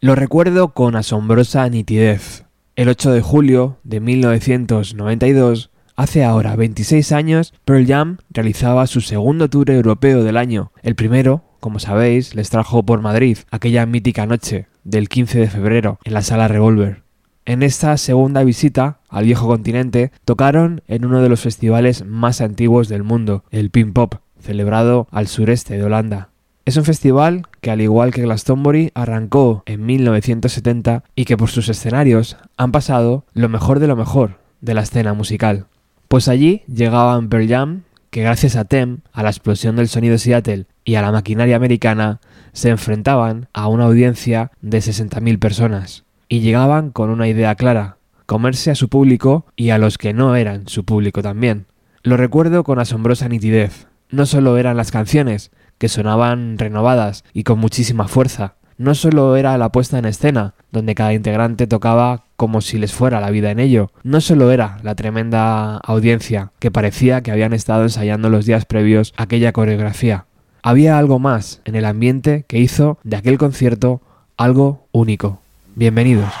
Lo recuerdo con asombrosa nitidez. El 8 de julio de 1992, hace ahora 26 años, Pearl Jam realizaba su segundo tour europeo del año. El primero, como sabéis, les trajo por Madrid aquella mítica noche del 15 de febrero en la sala Revolver. En esta segunda visita al viejo continente tocaron en uno de los festivales más antiguos del mundo, el Pin Pop, celebrado al sureste de Holanda. Es un festival que al igual que Glastonbury arrancó en 1970 y que por sus escenarios han pasado lo mejor de lo mejor de la escena musical. Pues allí llegaban Pearl Jam, que gracias a Tem, a la explosión del sonido Seattle y a la maquinaria americana, se enfrentaban a una audiencia de 60.000 personas. Y llegaban con una idea clara, comerse a su público y a los que no eran su público también. Lo recuerdo con asombrosa nitidez. No solo eran las canciones, que sonaban renovadas y con muchísima fuerza. No solo era la puesta en escena, donde cada integrante tocaba como si les fuera la vida en ello, no solo era la tremenda audiencia que parecía que habían estado ensayando los días previos aquella coreografía. Había algo más en el ambiente que hizo de aquel concierto algo único. Bienvenidos.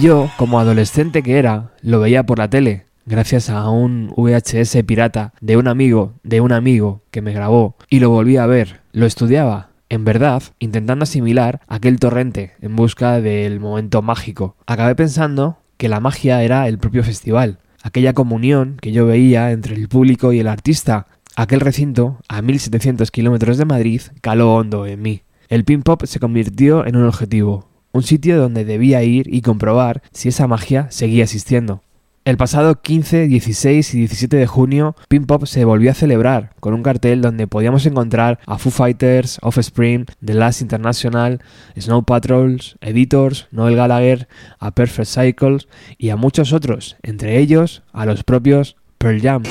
Yo, como adolescente que era, lo veía por la tele, gracias a un VHS pirata de un amigo, de un amigo que me grabó, y lo volví a ver, lo estudiaba, en verdad, intentando asimilar aquel torrente en busca del momento mágico. Acabé pensando que la magia era el propio festival. aquella comunión que yo veía entre el público y el artista. Aquel recinto, a 1700 kilómetros de Madrid, caló hondo en mí. El pin pop se convirtió en un objetivo, un sitio donde debía ir y comprobar si esa magia seguía existiendo. El pasado 15, 16 y 17 de junio, Pin Pop se volvió a celebrar con un cartel donde podíamos encontrar a Foo Fighters, Offspring, The Last International, Snow Patrols, Editors, Noel Gallagher, a Perfect Cycles y a muchos otros, entre ellos a los propios Pearl Jam.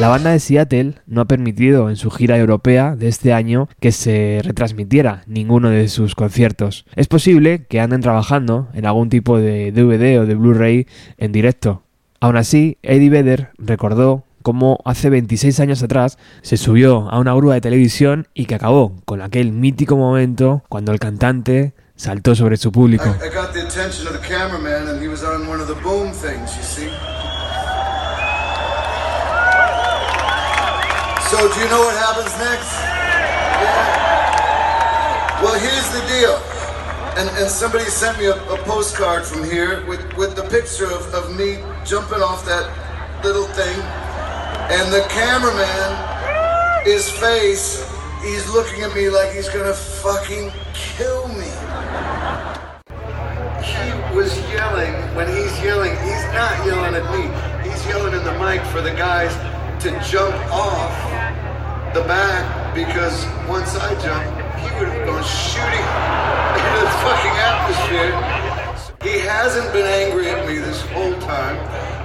La banda de Seattle no ha permitido en su gira europea de este año que se retransmitiera ninguno de sus conciertos. Es posible que anden trabajando en algún tipo de DVD o de Blu-ray en directo. Aún así, Eddie Vedder recordó cómo hace 26 años atrás se subió a una grúa de televisión y que acabó con aquel mítico momento cuando el cantante saltó sobre su público. So do you know what happens next? Yeah. Well, here's the deal. And, and somebody sent me a, a postcard from here with, with the picture of, of me jumping off that little thing. And the cameraman, his face, he's looking at me like he's gonna fucking kill me. He was yelling, when he's yelling, he's not yelling at me. He's yelling in the mic for the guys to jump off the back because once I jumped, he would have gone shooting into the fucking atmosphere. He hasn't been angry at me this whole time,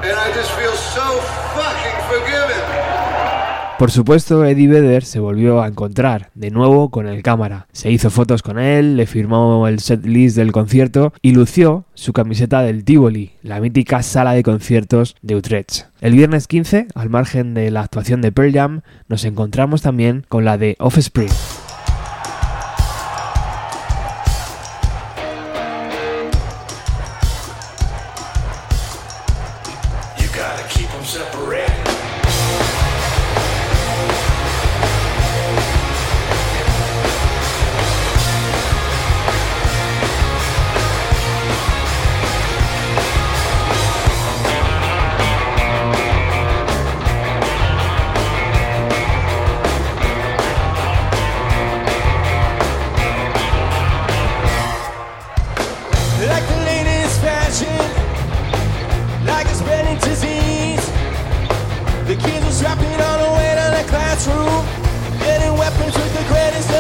and I just feel so fucking forgiven. Por supuesto, Eddie Vedder se volvió a encontrar de nuevo con el cámara. Se hizo fotos con él, le firmó el set list del concierto y lució su camiseta del Tivoli, la mítica sala de conciertos de Utrecht. El viernes 15, al margen de la actuación de Pearl Jam, nos encontramos también con la de Offspring. kids was rapping on the way to the classroom, getting weapons with the greatest.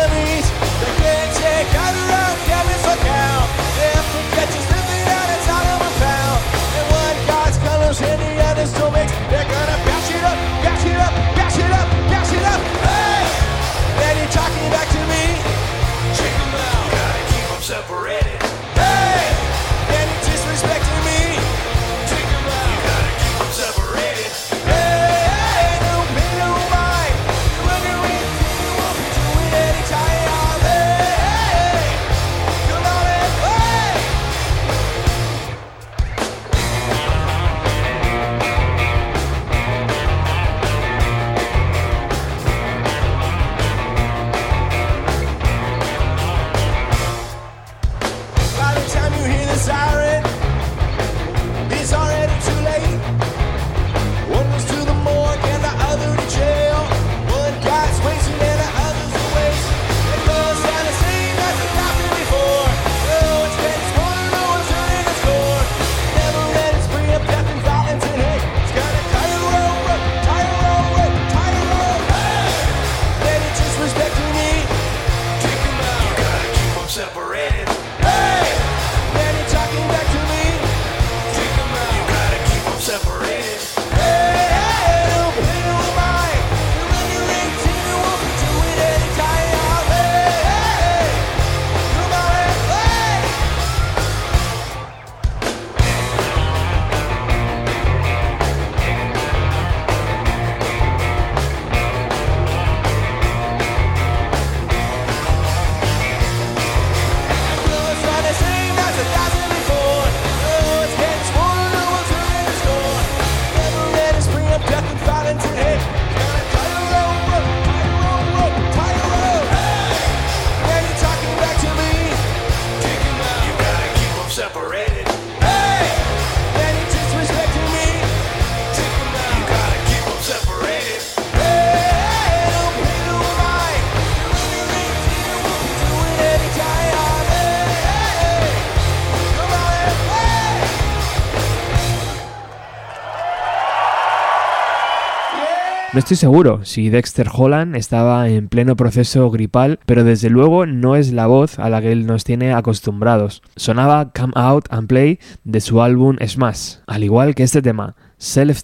No estoy seguro si Dexter Holland estaba en pleno proceso gripal, pero desde luego no es la voz a la que él nos tiene acostumbrados. Sonaba Come Out and Play de su álbum Smash, al igual que este tema, Self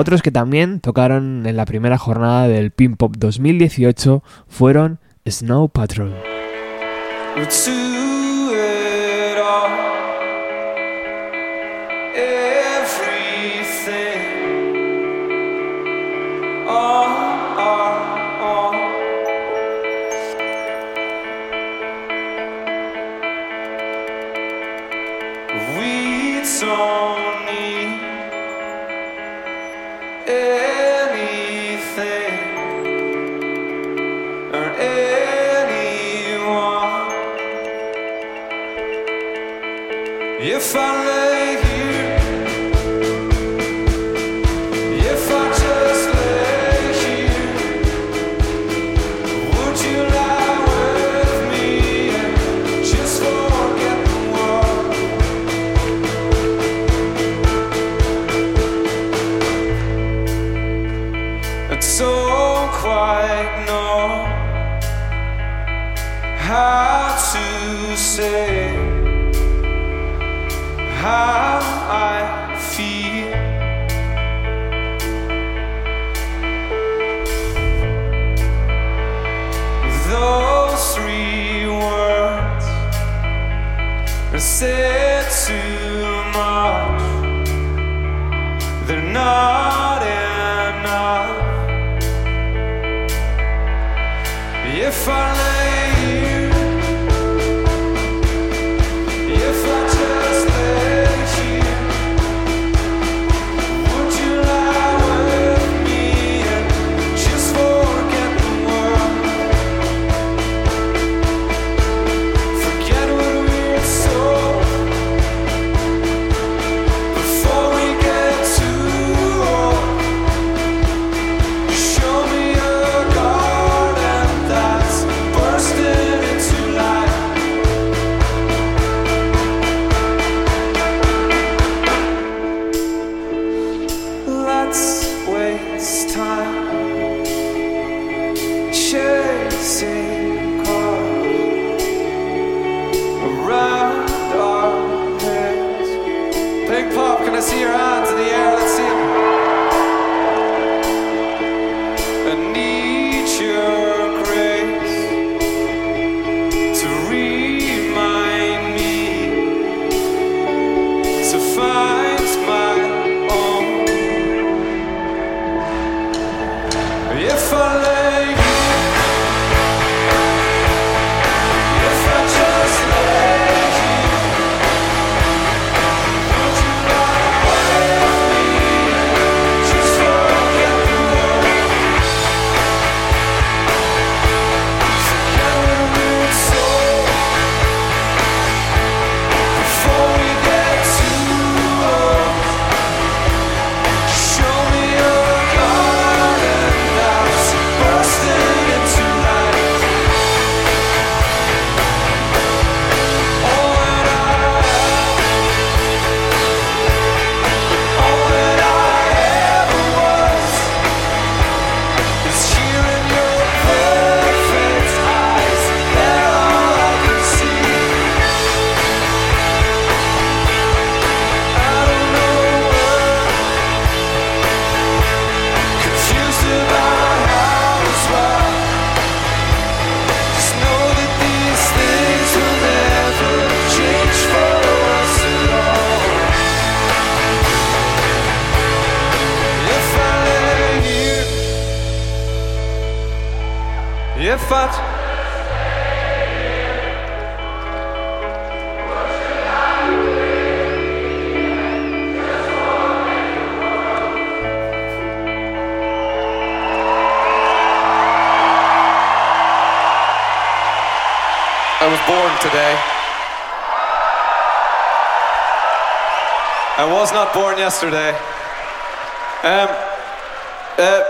Otros que también tocaron en la primera jornada del Pin Pop 2018 fueron Snow Patrol. Say how I feel. Those three words are said too much. They're not enough. If I today. I was not born yesterday. Um, uh,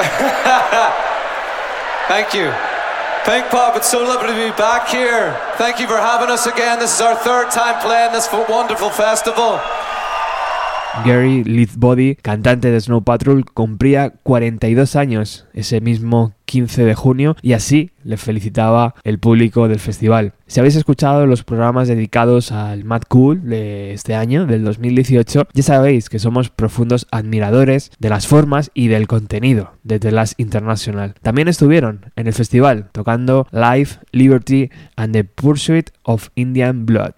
Thank you. Pink Pop, it's so lovely to be back here. Thank you for having us again. This is our third time playing this wonderful festival. Gary Leithbody, cantante de Snow Patrol, cumplía 42 años ese mismo 15 de junio y así le felicitaba el público del festival. Si habéis escuchado los programas dedicados al Mad Cool de este año, del 2018, ya sabéis que somos profundos admiradores de las formas y del contenido de The Last International. También estuvieron en el festival tocando Life, Liberty and the Pursuit of Indian Blood.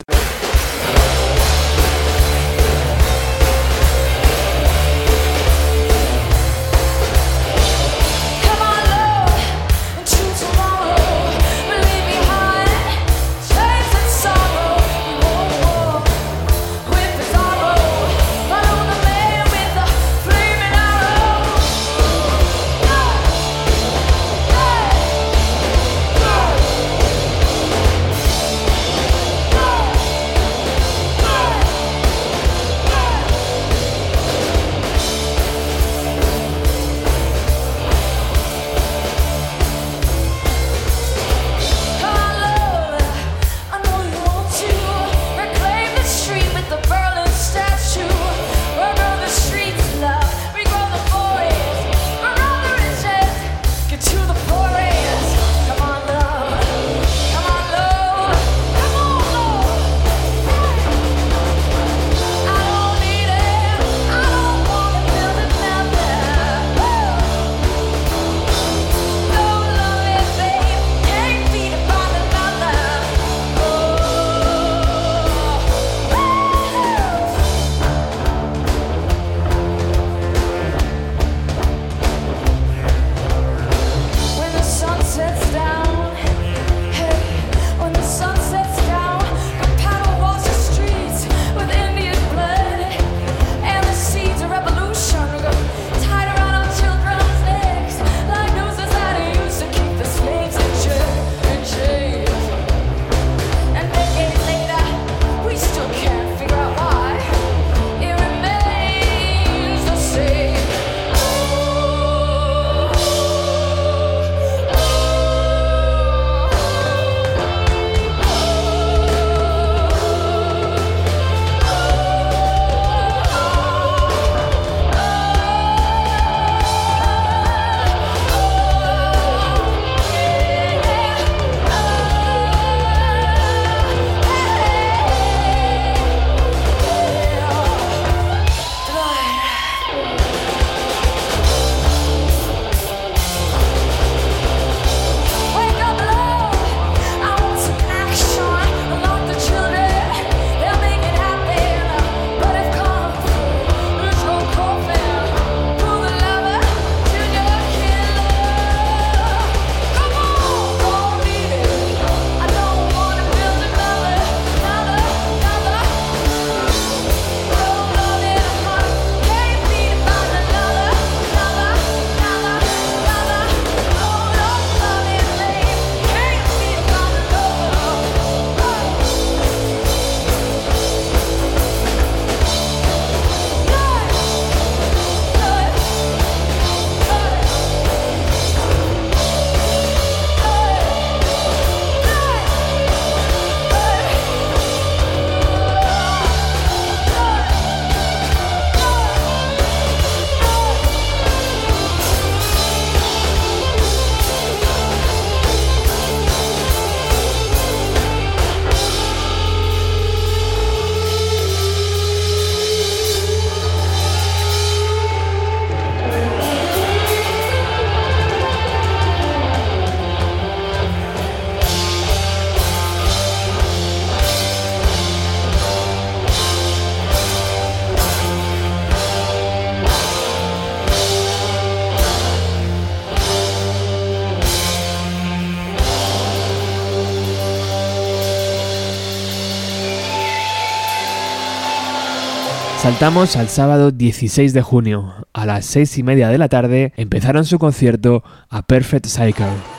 Saltamos al sábado 16 de junio. A las 6 y media de la tarde empezaron su concierto a Perfect Cycle.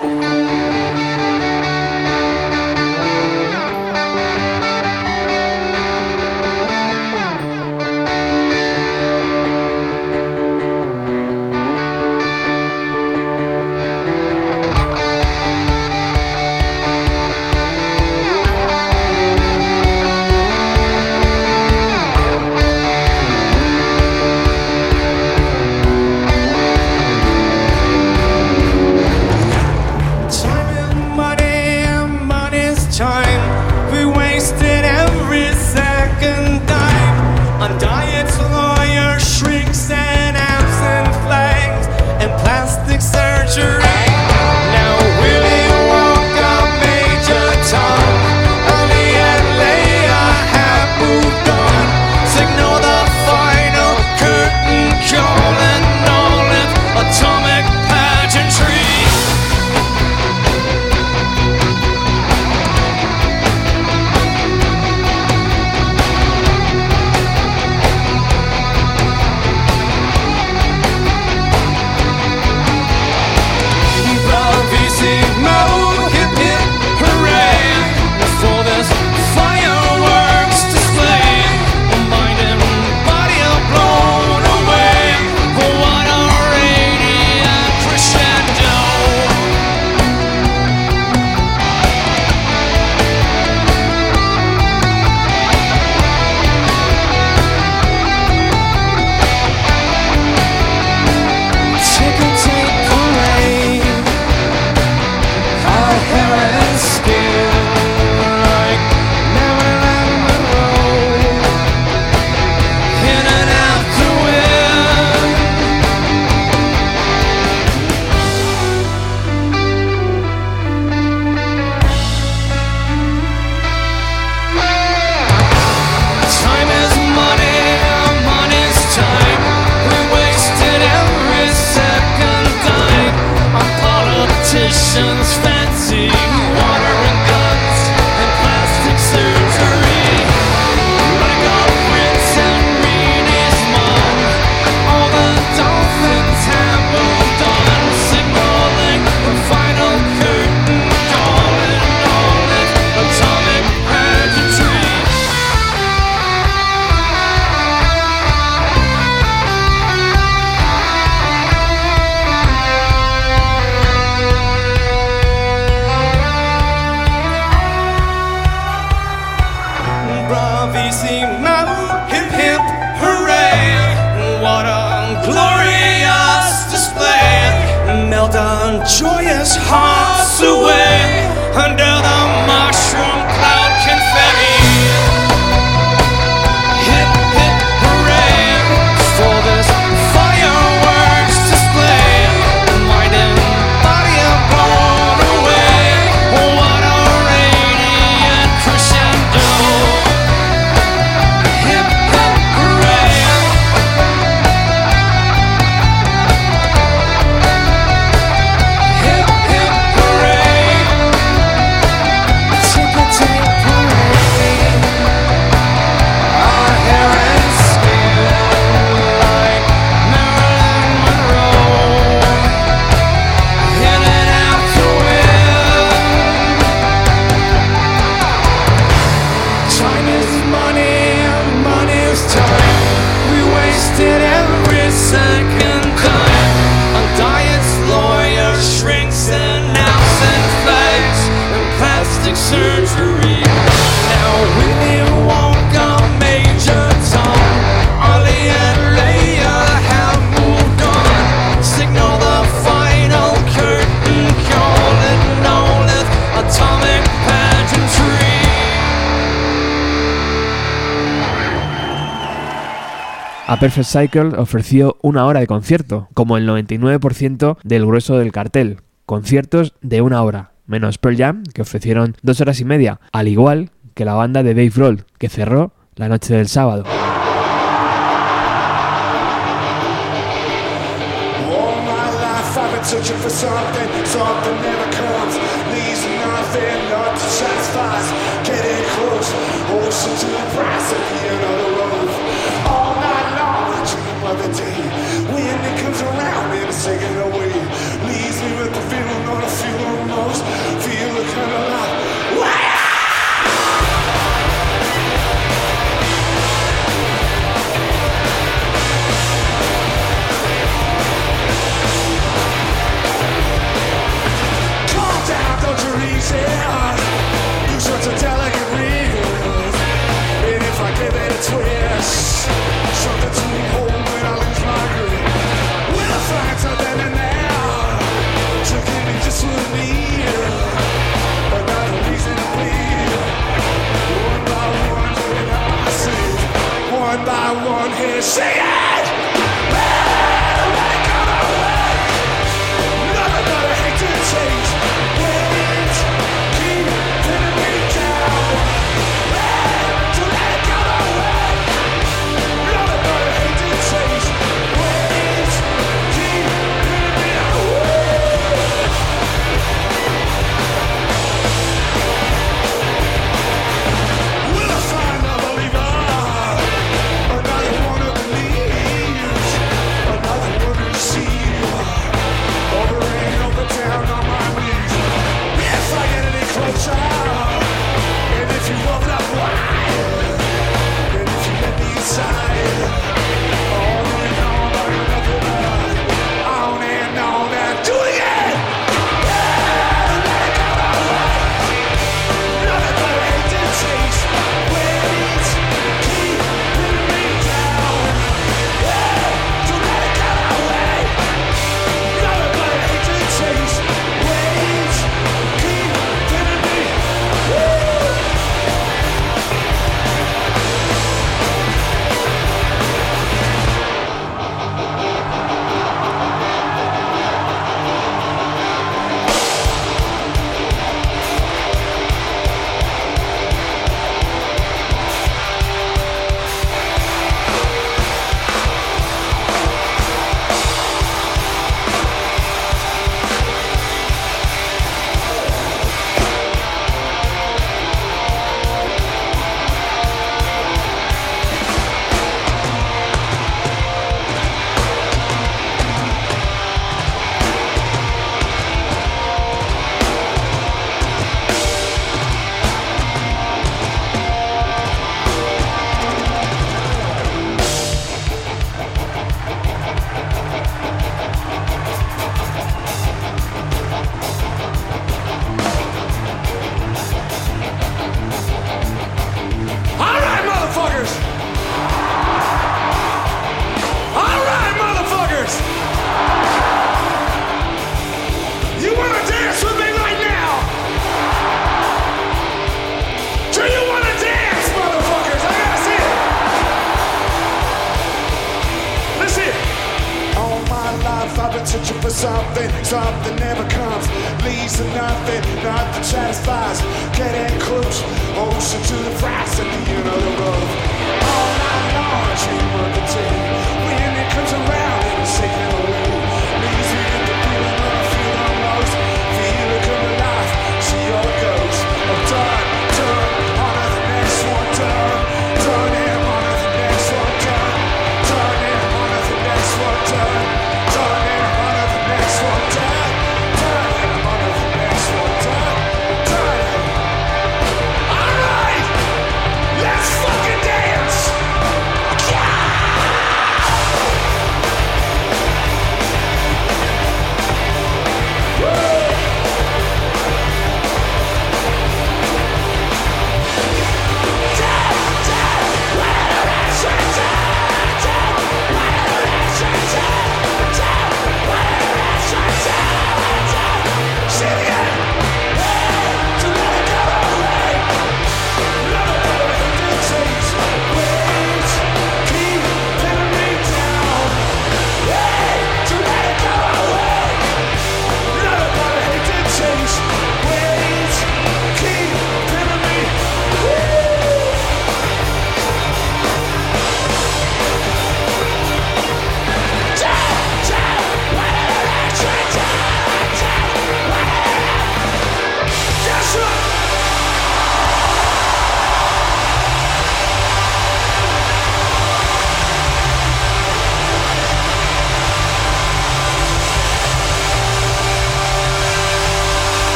Perfect Cycle ofreció una hora de concierto, como el 99% del grueso del cartel, conciertos de una hora, menos Pearl Jam, que ofrecieron dos horas y media, al igual que la banda de Dave Roll, que cerró la noche del sábado.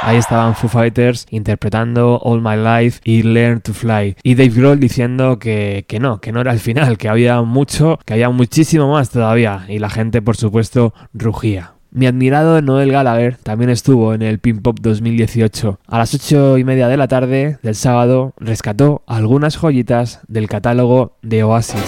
Ahí estaban Foo Fighters interpretando All My Life y Learn to Fly. Y Dave Grohl diciendo que, que, no, que no era el final, que había mucho, que había muchísimo más todavía. Y la gente, por supuesto, rugía. Mi admirado Noel Gallagher también estuvo en el Pimpop 2018. A las 8 y media de la tarde del sábado rescató algunas joyitas del catálogo de Oasis.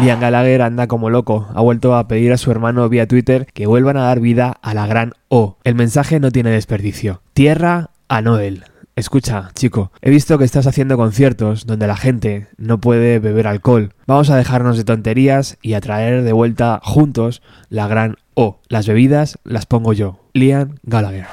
Liam Gallagher anda como loco, ha vuelto a pedir a su hermano vía Twitter que vuelvan a dar vida a la gran O. El mensaje no tiene desperdicio. Tierra a Noel. Escucha, chico, he visto que estás haciendo conciertos donde la gente no puede beber alcohol. Vamos a dejarnos de tonterías y a traer de vuelta juntos la gran O. Las bebidas las pongo yo. Liam Gallagher.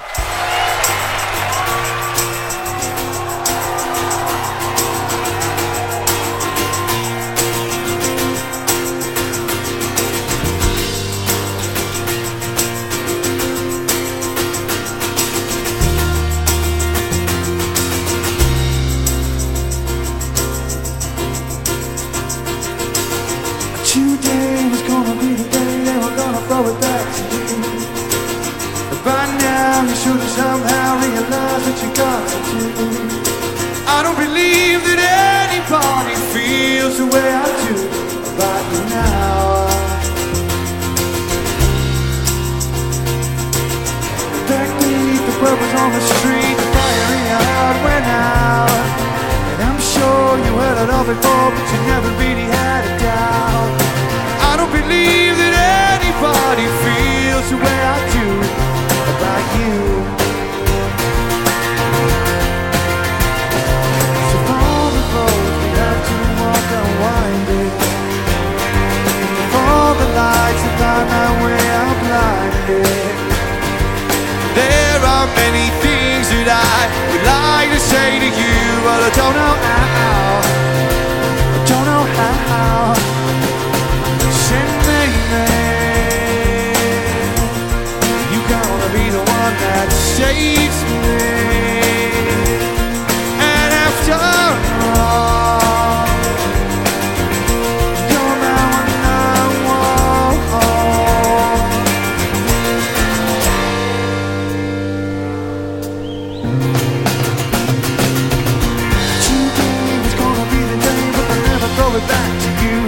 don't know how. I don't know how. Sing me, me. You gonna be the one that saves me. And after all. you're now my thank you it back to you.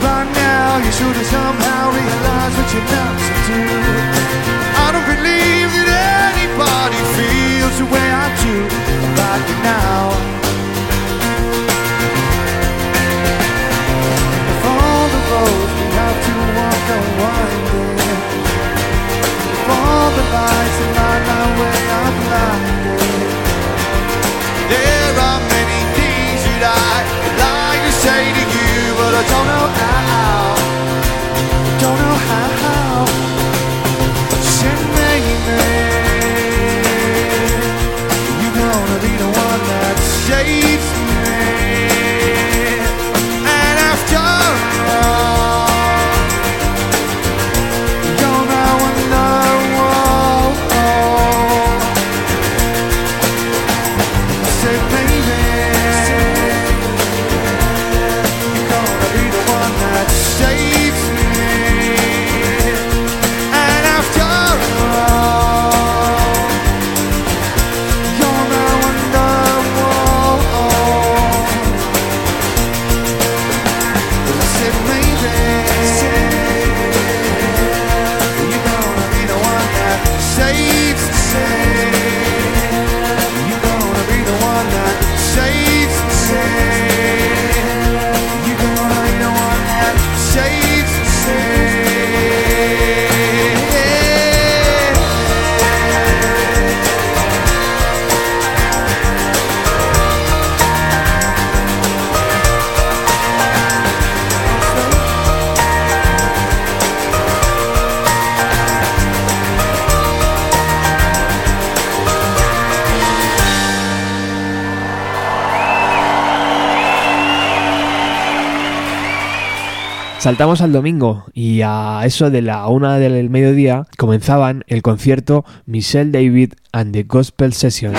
By now, you should have somehow realized what you're not to do. I don't believe that anybody feels the way I do about you now. If all the roads we have to walk are winding, if all the lights that light my way are blinding, there are many. don't know how. Don't know how. Saltamos al domingo y a eso de la una del mediodía comenzaban el concierto Michelle David and the Gospel Sessions.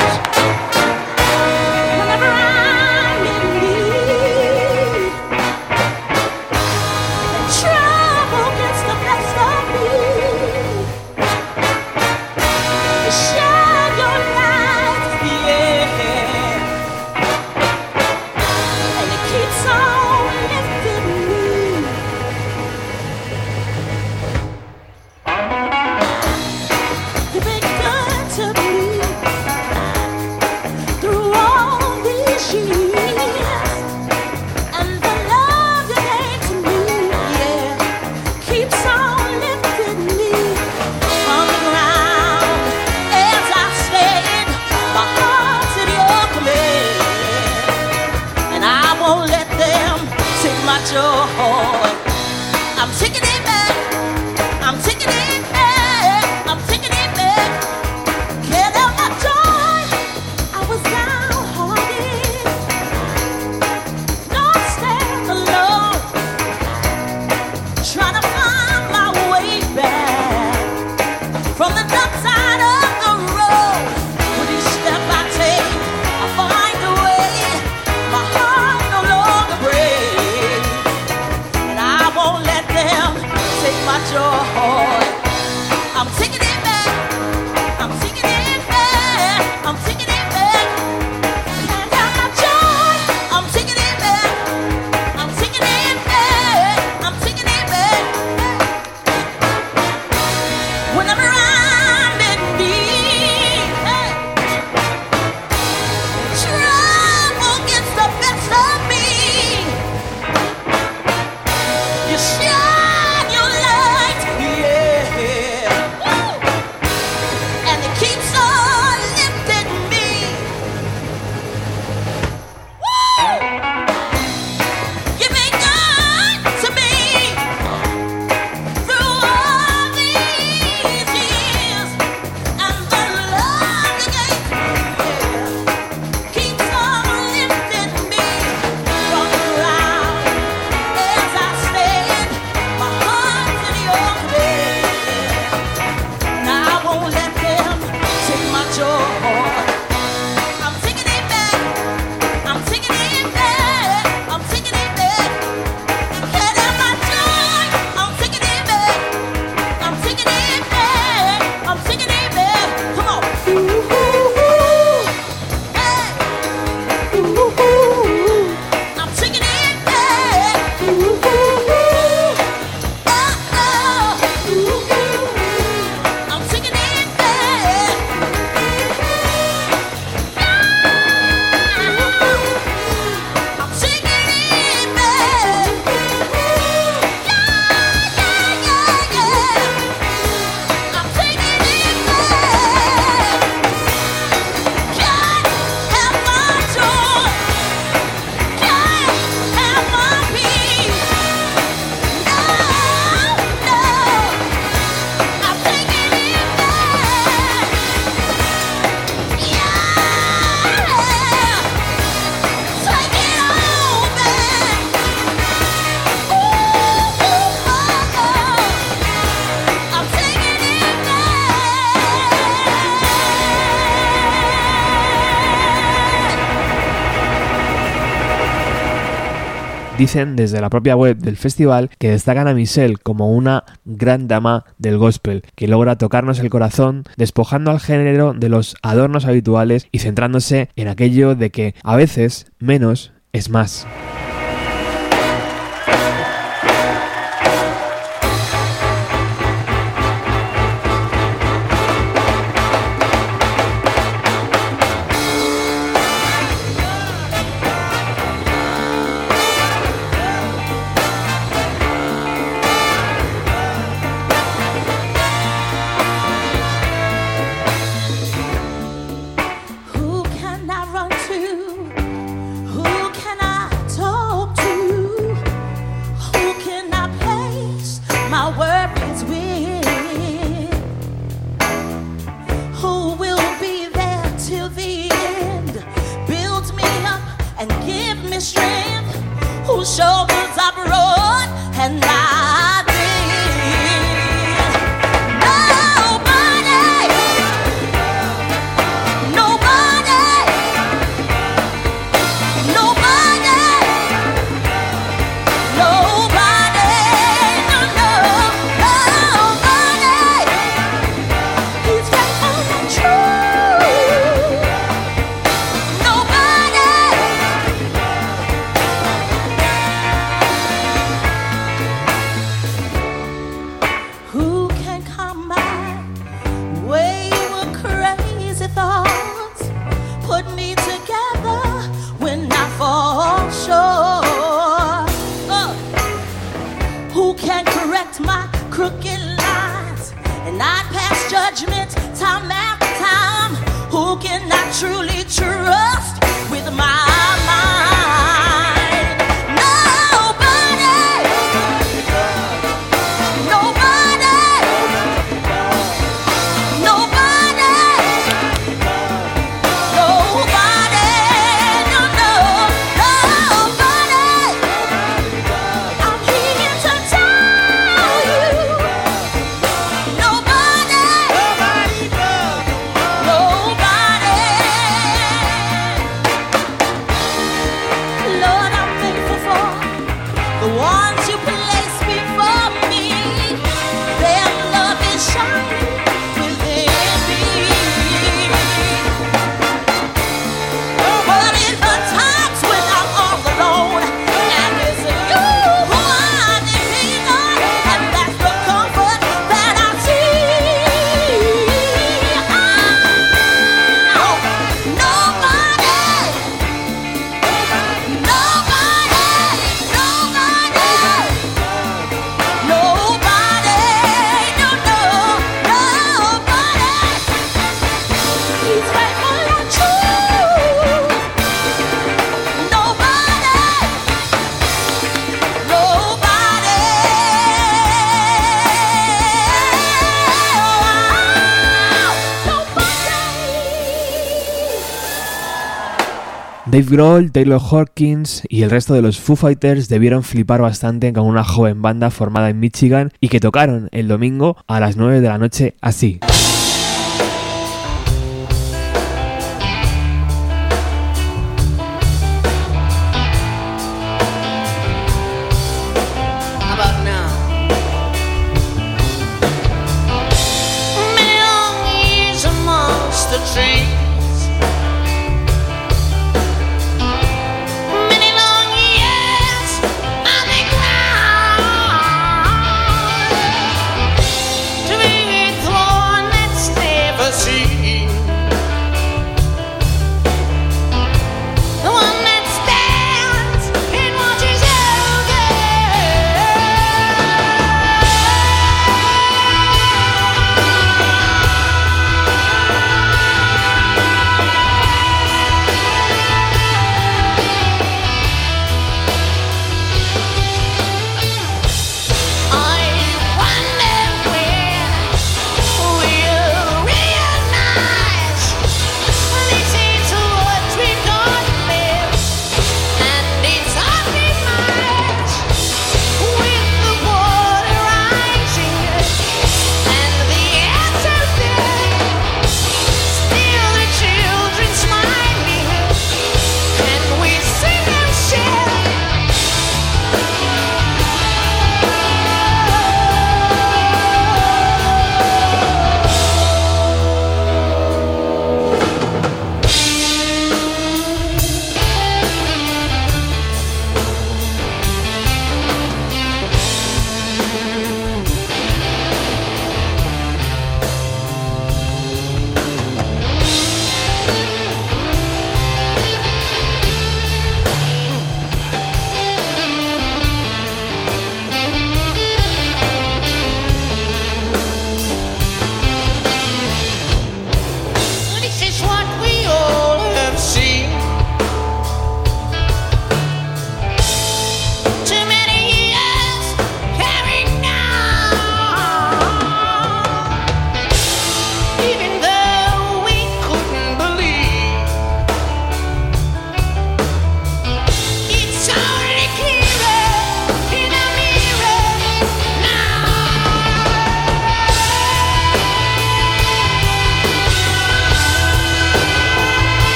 Dicen desde la propia web del festival que destacan a Michelle como una gran dama del gospel, que logra tocarnos el corazón despojando al género de los adornos habituales y centrándose en aquello de que a veces menos es más. Dave Grohl, Taylor Hawkins y el resto de los Foo Fighters debieron flipar bastante con una joven banda formada en Michigan y que tocaron el domingo a las 9 de la noche así.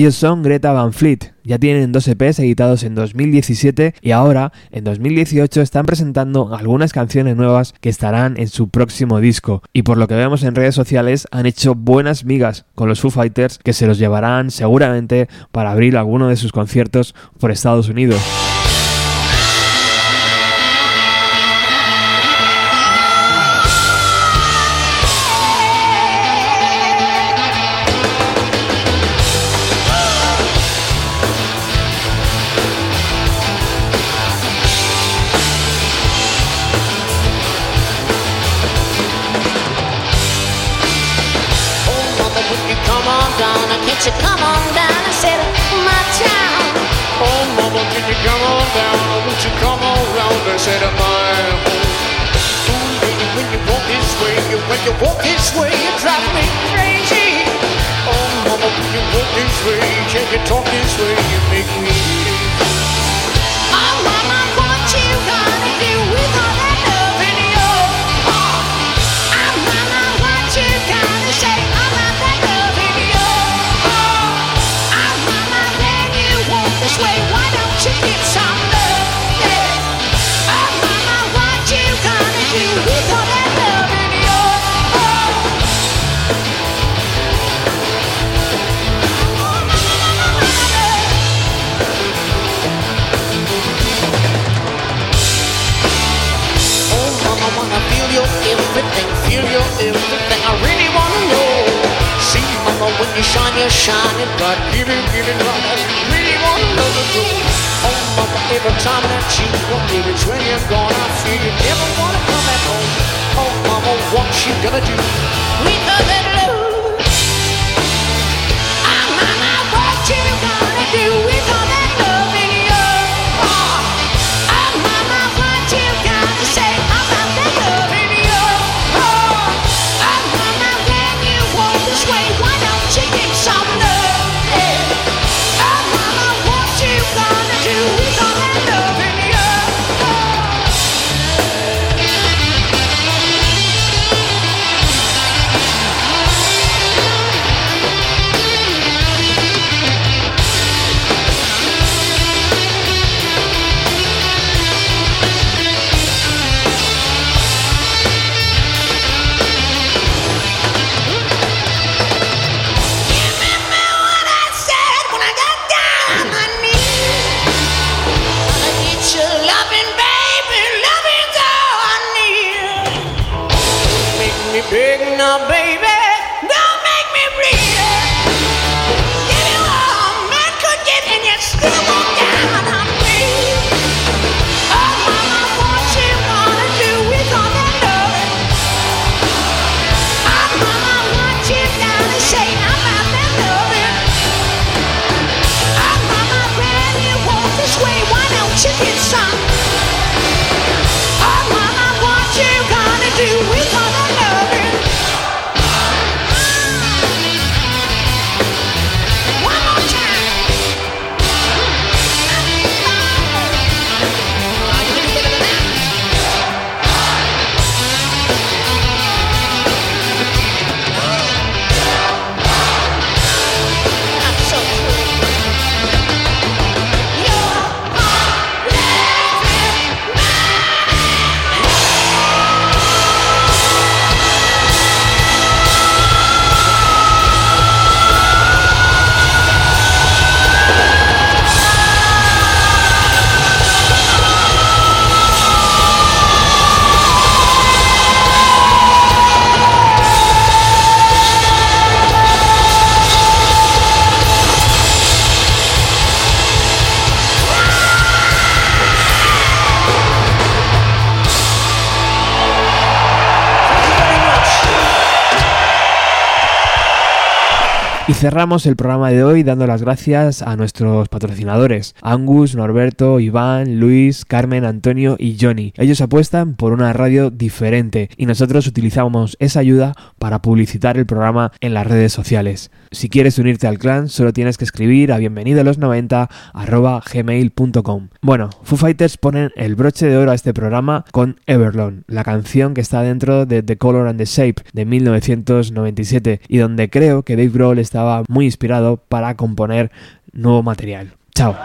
Ellos son Greta Van Fleet, ya tienen dos EPs editados en 2017 y ahora, en 2018, están presentando algunas canciones nuevas que estarán en su próximo disco. Y por lo que vemos en redes sociales, han hecho buenas migas con los Foo Fighters que se los llevarán seguramente para abrir alguno de sus conciertos por Estados Unidos. Way, you're shining bright. giving, giving it. I really wanna know the. Oh, mama, every time that you come near, it's when you're gone. I feel you never wanna come back home. Oh, mama, what you gonna do? with all that love. Ah, mama, what you gonna do cerramos el programa de hoy dando las gracias a nuestros patrocinadores, Angus, Norberto, Iván, Luis, Carmen, Antonio y Johnny. Ellos apuestan por una radio diferente y nosotros utilizamos esa ayuda para publicitar el programa en las redes sociales. Si quieres unirte al clan, solo tienes que escribir a bienvenido los 90 arroba gmail.com. Bueno, Foo Fighters ponen el broche de oro a este programa con Everlong, la canción que está dentro de The Color and the Shape de 1997 y donde creo que Dave Grohl muy inspirado para componer nuevo material. Chao.